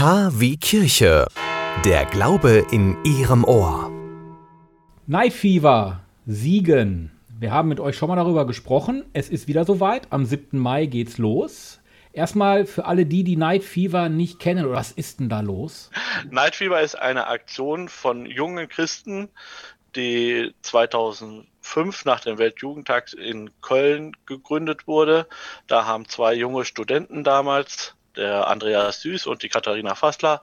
K wie Kirche. Der Glaube in Ihrem Ohr. Night Fever, Siegen. Wir haben mit euch schon mal darüber gesprochen. Es ist wieder soweit. Am 7. Mai geht's los. Erstmal für alle die, die Night Fever nicht kennen, was ist denn da los? Night Fever ist eine Aktion von jungen Christen, die 2005 nach dem Weltjugendtag in Köln gegründet wurde. Da haben zwei junge Studenten damals, der Andreas Süß und die Katharina Fassler,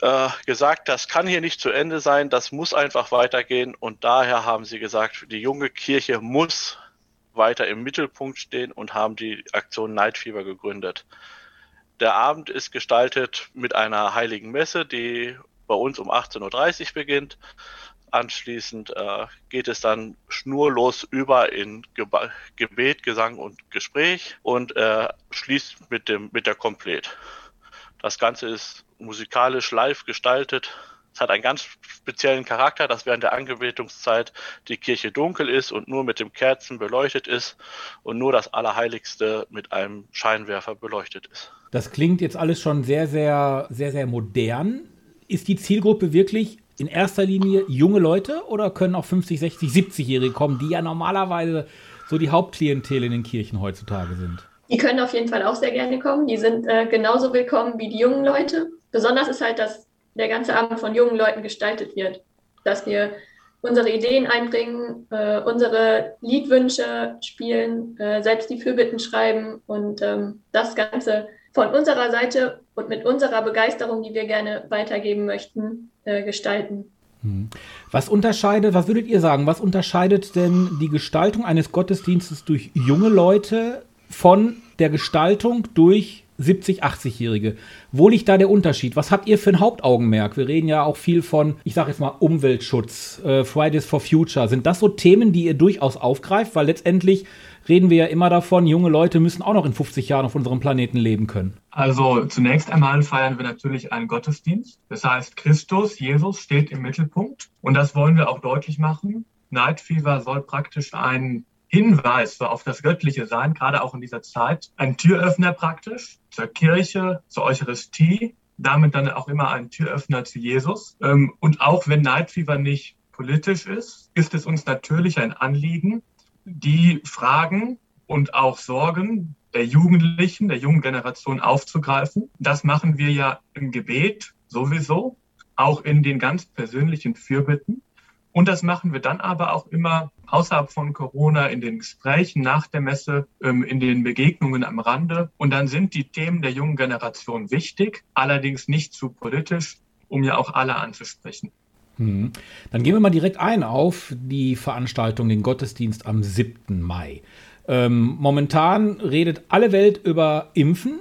äh, gesagt, das kann hier nicht zu Ende sein, das muss einfach weitergehen. Und daher haben sie gesagt, die junge Kirche muss weiter im Mittelpunkt stehen und haben die Aktion Fever gegründet. Der Abend ist gestaltet mit einer heiligen Messe, die bei uns um 18.30 Uhr beginnt. Anschließend äh, geht es dann schnurlos über in Geba Gebet, Gesang und Gespräch und äh, schließt mit, dem, mit der Komplett. Das Ganze ist musikalisch live gestaltet. Es hat einen ganz speziellen Charakter, dass während der Angebetungszeit die Kirche dunkel ist und nur mit dem Kerzen beleuchtet ist und nur das Allerheiligste mit einem Scheinwerfer beleuchtet ist. Das klingt jetzt alles schon sehr, sehr, sehr, sehr modern. Ist die Zielgruppe wirklich in erster Linie junge Leute oder können auch 50, 60, 70-Jährige kommen, die ja normalerweise so die Hauptklientel in den Kirchen heutzutage sind? Die können auf jeden Fall auch sehr gerne kommen. Die sind äh, genauso willkommen wie die jungen Leute. Besonders ist halt, dass der ganze Abend von jungen Leuten gestaltet wird. Dass wir unsere Ideen einbringen, äh, unsere Liedwünsche spielen, äh, selbst die Fürbitten schreiben und ähm, das Ganze von unserer Seite und mit unserer Begeisterung, die wir gerne weitergeben möchten, äh, gestalten. Hm. Was unterscheidet, was würdet ihr sagen, was unterscheidet denn die Gestaltung eines Gottesdienstes durch junge Leute von der Gestaltung durch 70, 80-Jährige. Wo liegt da der Unterschied? Was habt ihr für ein Hauptaugenmerk? Wir reden ja auch viel von, ich sage jetzt mal, Umweltschutz, äh, Fridays for Future. Sind das so Themen, die ihr durchaus aufgreift? Weil letztendlich reden wir ja immer davon, junge Leute müssen auch noch in 50 Jahren auf unserem Planeten leben können. Also zunächst einmal feiern wir natürlich einen Gottesdienst. Das heißt, Christus, Jesus steht im Mittelpunkt. Und das wollen wir auch deutlich machen. Night Fever soll praktisch ein Hinweis auf das göttliche Sein, gerade auch in dieser Zeit, ein Türöffner praktisch zur Kirche, zur Eucharistie, damit dann auch immer ein Türöffner zu Jesus. Ähm, und auch wenn Night Fever nicht politisch ist, ist es uns natürlich ein Anliegen, die Fragen und auch Sorgen der Jugendlichen, der jungen Generation aufzugreifen. Das machen wir ja im Gebet sowieso, auch in den ganz persönlichen Fürbitten. Und das machen wir dann aber auch immer außerhalb von Corona in den Gesprächen nach der Messe, ähm, in den Begegnungen am Rande. Und dann sind die Themen der jungen Generation wichtig, allerdings nicht zu politisch, um ja auch alle anzusprechen. Hm. Dann gehen wir mal direkt ein auf die Veranstaltung, den Gottesdienst am 7. Mai. Ähm, momentan redet alle Welt über Impfen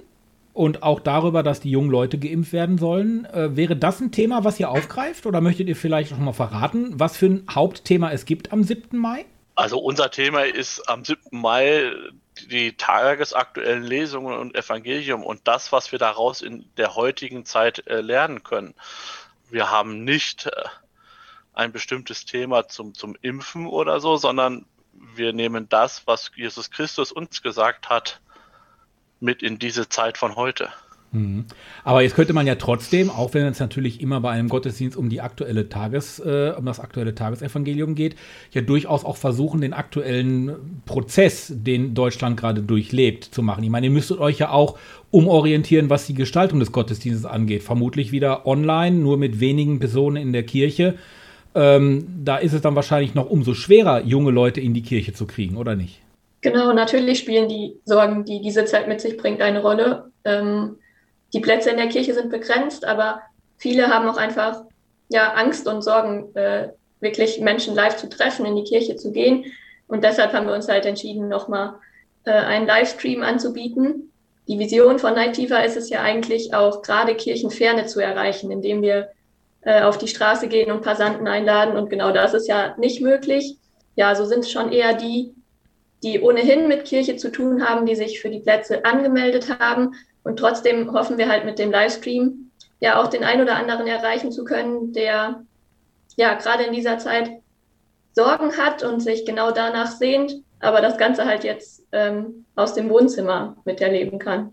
und auch darüber, dass die jungen Leute geimpft werden sollen. Äh, wäre das ein Thema, was ihr aufgreift oder möchtet ihr vielleicht noch mal verraten, was für ein Hauptthema es gibt am 7. Mai? Also unser Thema ist am 7. Mai die tagesaktuellen Lesungen und Evangelium und das, was wir daraus in der heutigen Zeit äh, lernen können. Wir haben nicht äh, ein bestimmtes Thema zum, zum Impfen oder so, sondern wir nehmen das, was Jesus Christus uns gesagt hat, mit in diese Zeit von heute. Mhm. Aber jetzt könnte man ja trotzdem, auch wenn es natürlich immer bei einem Gottesdienst um die aktuelle Tages, äh, um das aktuelle Tagesevangelium geht, ja durchaus auch versuchen, den aktuellen Prozess, den Deutschland gerade durchlebt, zu machen. Ich meine, ihr müsstet euch ja auch umorientieren, was die Gestaltung des Gottesdienstes angeht. Vermutlich wieder online, nur mit wenigen Personen in der Kirche. Ähm, da ist es dann wahrscheinlich noch umso schwerer, junge Leute in die Kirche zu kriegen, oder nicht? Genau, natürlich spielen die Sorgen, die diese Zeit mit sich bringt, eine Rolle. Ähm, die Plätze in der Kirche sind begrenzt, aber viele haben auch einfach ja, Angst und Sorgen, äh, wirklich Menschen live zu treffen, in die Kirche zu gehen. Und deshalb haben wir uns halt entschieden, nochmal äh, einen Livestream anzubieten. Die Vision von Nightiva ist es ja eigentlich auch gerade Kirchenferne zu erreichen, indem wir äh, auf die Straße gehen und Passanten einladen. Und genau das ist ja nicht möglich. Ja, so sind es schon eher die, die ohnehin mit Kirche zu tun haben, die sich für die Plätze angemeldet haben. Und trotzdem hoffen wir halt mit dem Livestream ja auch den einen oder anderen erreichen zu können, der ja gerade in dieser Zeit Sorgen hat und sich genau danach sehnt, aber das Ganze halt jetzt ähm, aus dem Wohnzimmer miterleben kann.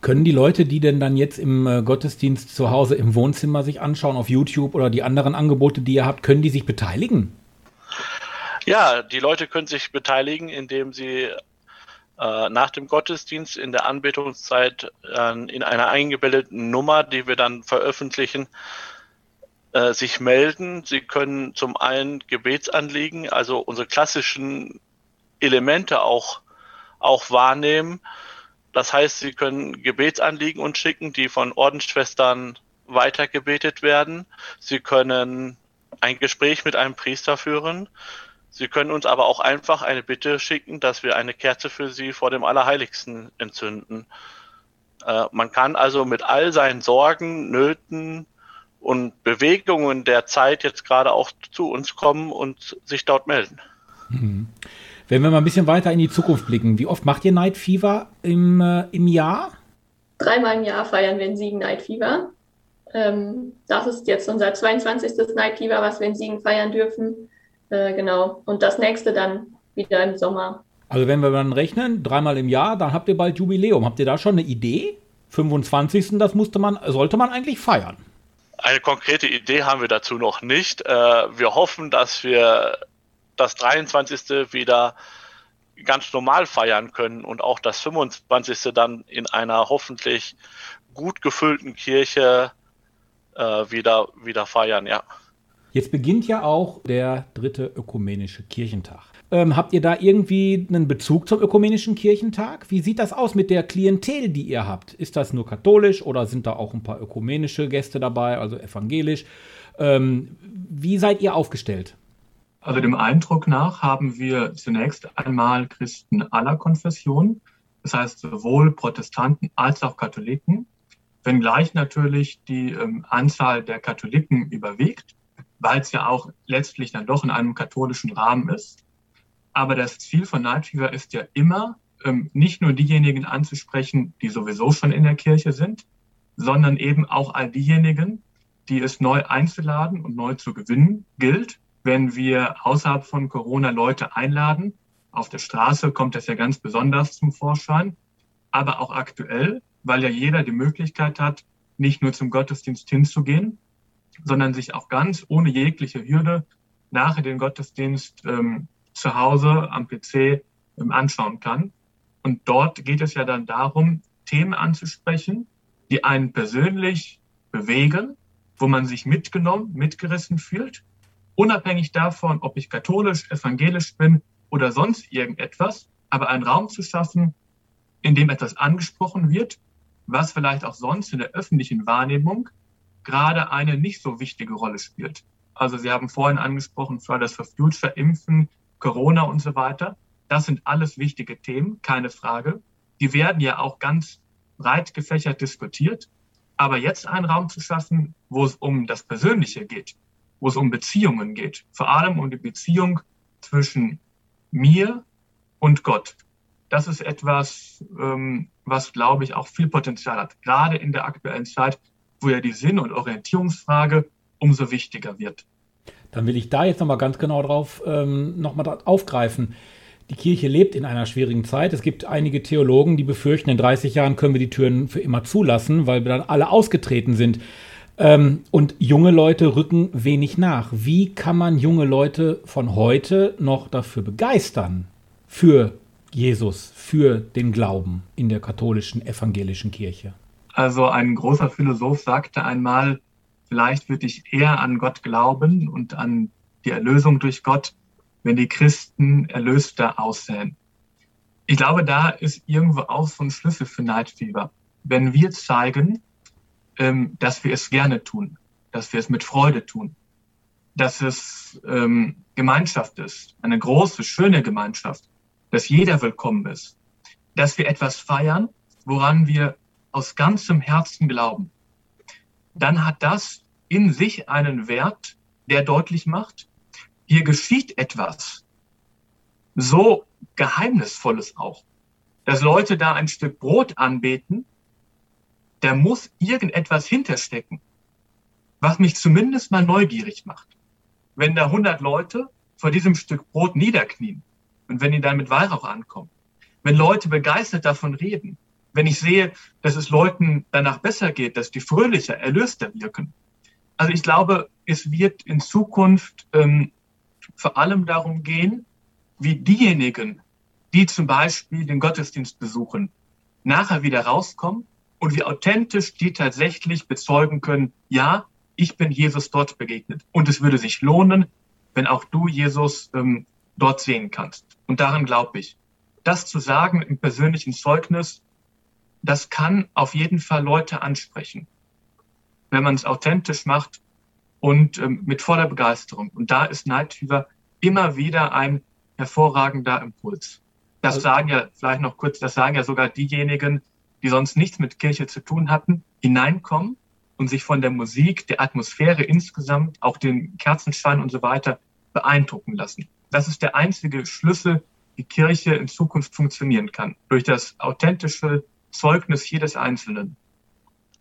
Können die Leute, die denn dann jetzt im äh, Gottesdienst zu Hause im Wohnzimmer sich anschauen, auf YouTube oder die anderen Angebote, die ihr habt, können die sich beteiligen? Ja, die Leute können sich beteiligen, indem sie äh, nach dem Gottesdienst in der Anbetungszeit äh, in einer eingebildeten Nummer, die wir dann veröffentlichen, äh, sich melden. Sie können zum einen Gebetsanliegen, also unsere klassischen Elemente auch, auch wahrnehmen. Das heißt, Sie können Gebetsanliegen uns schicken, die von Ordensschwestern weitergebetet werden. Sie können ein Gespräch mit einem Priester führen. Sie können uns aber auch einfach eine Bitte schicken, dass wir eine Kerze für Sie vor dem Allerheiligsten entzünden. Äh, man kann also mit all seinen Sorgen, Nöten und Bewegungen der Zeit jetzt gerade auch zu uns kommen und sich dort melden. Mhm. Wenn wir mal ein bisschen weiter in die Zukunft blicken, wie oft macht ihr Night Fever im, äh, im Jahr? Dreimal im Jahr feiern wir in Siegen Night Fever. Ähm, das ist jetzt unser 22. Night Fever, was wir in Siegen feiern dürfen. Äh, genau. Und das nächste dann wieder im Sommer. Also wenn wir dann rechnen, dreimal im Jahr, dann habt ihr bald Jubiläum. Habt ihr da schon eine Idee? 25. das musste man, sollte man eigentlich feiern. Eine konkrete Idee haben wir dazu noch nicht. Äh, wir hoffen, dass wir das 23. wieder ganz normal feiern können und auch das 25. dann in einer hoffentlich gut gefüllten Kirche äh, wieder, wieder feiern, ja. Jetzt beginnt ja auch der dritte ökumenische Kirchentag. Ähm, habt ihr da irgendwie einen Bezug zum ökumenischen Kirchentag? Wie sieht das aus mit der Klientel, die ihr habt? Ist das nur katholisch oder sind da auch ein paar ökumenische Gäste dabei, also evangelisch? Ähm, wie seid ihr aufgestellt? Also dem Eindruck nach haben wir zunächst einmal Christen aller Konfessionen, das heißt sowohl Protestanten als auch Katholiken, wenngleich natürlich die ähm, Anzahl der Katholiken überwiegt weil es ja auch letztlich dann doch in einem katholischen Rahmen ist. Aber das Ziel von Night Fever ist ja immer, ähm, nicht nur diejenigen anzusprechen, die sowieso schon in der Kirche sind, sondern eben auch all diejenigen, die es neu einzuladen und neu zu gewinnen gilt. Wenn wir außerhalb von Corona Leute einladen, auf der Straße kommt das ja ganz besonders zum Vorschein, aber auch aktuell, weil ja jeder die Möglichkeit hat, nicht nur zum Gottesdienst hinzugehen, sondern sich auch ganz ohne jegliche Hürde nachher den Gottesdienst ähm, zu Hause am PC ähm, anschauen kann. Und dort geht es ja dann darum, Themen anzusprechen, die einen persönlich bewegen, wo man sich mitgenommen, mitgerissen fühlt, unabhängig davon, ob ich katholisch, evangelisch bin oder sonst irgendetwas, aber einen Raum zu schaffen, in dem etwas angesprochen wird, was vielleicht auch sonst in der öffentlichen Wahrnehmung gerade eine nicht so wichtige Rolle spielt. Also Sie haben vorhin angesprochen, Fridays for Future, Impfen, Corona und so weiter. Das sind alles wichtige Themen, keine Frage. Die werden ja auch ganz breit gefächert diskutiert. Aber jetzt einen Raum zu schaffen, wo es um das Persönliche geht, wo es um Beziehungen geht, vor allem um die Beziehung zwischen mir und Gott. Das ist etwas, ähm, was, glaube ich, auch viel Potenzial hat, gerade in der aktuellen Zeit, wo ja die Sinn- und Orientierungsfrage umso wichtiger wird. Dann will ich da jetzt nochmal ganz genau drauf ähm, nochmal aufgreifen. Die Kirche lebt in einer schwierigen Zeit. Es gibt einige Theologen, die befürchten, in 30 Jahren können wir die Türen für immer zulassen, weil wir dann alle ausgetreten sind. Ähm, und junge Leute rücken wenig nach. Wie kann man junge Leute von heute noch dafür begeistern? Für Jesus, für den Glauben in der katholischen evangelischen Kirche? Also ein großer Philosoph sagte einmal, vielleicht würde ich eher an Gott glauben und an die Erlösung durch Gott, wenn die Christen erlöster aussehen. Ich glaube, da ist irgendwo auch so ein Schlüssel für Neidfieber. Wenn wir zeigen, ähm, dass wir es gerne tun, dass wir es mit Freude tun, dass es ähm, Gemeinschaft ist, eine große, schöne Gemeinschaft, dass jeder willkommen ist, dass wir etwas feiern, woran wir aus ganzem Herzen glauben, dann hat das in sich einen Wert, der deutlich macht, hier geschieht etwas so Geheimnisvolles auch, dass Leute da ein Stück Brot anbeten, da muss irgendetwas hinterstecken, was mich zumindest mal neugierig macht. Wenn da 100 Leute vor diesem Stück Brot niederknien und wenn die dann mit Weihrauch ankommen, wenn Leute begeistert davon reden, wenn ich sehe, dass es Leuten danach besser geht, dass die fröhlicher, erlöster wirken. Also ich glaube, es wird in Zukunft ähm, vor allem darum gehen, wie diejenigen, die zum Beispiel den Gottesdienst besuchen, nachher wieder rauskommen und wie authentisch die tatsächlich bezeugen können, ja, ich bin Jesus dort begegnet. Und es würde sich lohnen, wenn auch du Jesus ähm, dort sehen kannst. Und daran glaube ich. Das zu sagen im persönlichen Zeugnis, das kann auf jeden Fall Leute ansprechen, wenn man es authentisch macht und ähm, mit voller Begeisterung. Und da ist Night Fever immer wieder ein hervorragender Impuls. Das also, sagen ja, vielleicht noch kurz, das sagen ja sogar diejenigen, die sonst nichts mit Kirche zu tun hatten, hineinkommen und sich von der Musik, der Atmosphäre insgesamt, auch den Kerzenschein und so weiter beeindrucken lassen. Das ist der einzige Schlüssel, wie Kirche in Zukunft funktionieren kann. Durch das authentische Zeugnis jedes Einzelnen.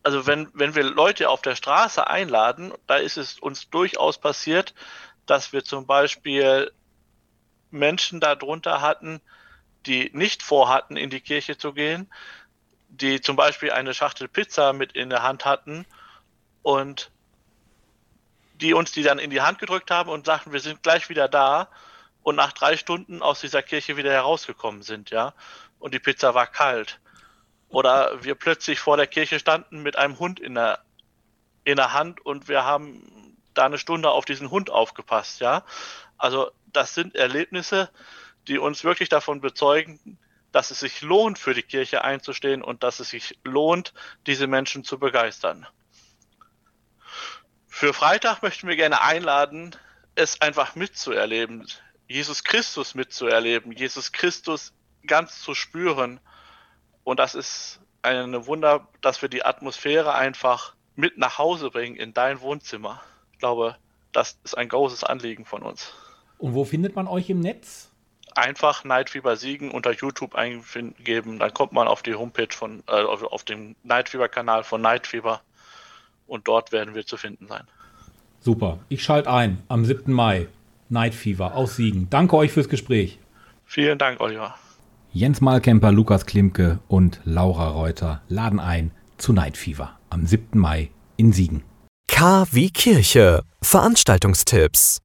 Also wenn, wenn wir Leute auf der Straße einladen, da ist es uns durchaus passiert, dass wir zum Beispiel Menschen darunter hatten, die nicht vorhatten, in die Kirche zu gehen, die zum Beispiel eine Schachtel Pizza mit in der Hand hatten und die uns die dann in die Hand gedrückt haben und sagten, wir sind gleich wieder da und nach drei Stunden aus dieser Kirche wieder herausgekommen sind, ja. Und die Pizza war kalt. Oder wir plötzlich vor der Kirche standen mit einem Hund in der, in der Hand und wir haben da eine Stunde auf diesen Hund aufgepasst, ja. Also das sind Erlebnisse, die uns wirklich davon bezeugen, dass es sich lohnt, für die Kirche einzustehen und dass es sich lohnt, diese Menschen zu begeistern. Für Freitag möchten wir gerne einladen, es einfach mitzuerleben, Jesus Christus mitzuerleben, Jesus Christus ganz zu spüren. Und das ist eine Wunder, dass wir die Atmosphäre einfach mit nach Hause bringen in dein Wohnzimmer. Ich glaube, das ist ein großes Anliegen von uns. Und wo findet man euch im Netz? Einfach Nightfever Siegen unter YouTube eingeben, dann kommt man auf die Homepage von, äh, auf den Nightfever-Kanal von Nightfever und dort werden wir zu finden sein. Super. Ich schalte ein am 7. Mai. Nightfever aus Siegen. Danke euch fürs Gespräch. Vielen Dank, Oliver. Jens Malkemper, Lukas Klimke und Laura Reuter laden ein zu Nightfever am 7. Mai in Siegen. K wie Kirche. Veranstaltungstipps.